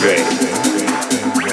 vem.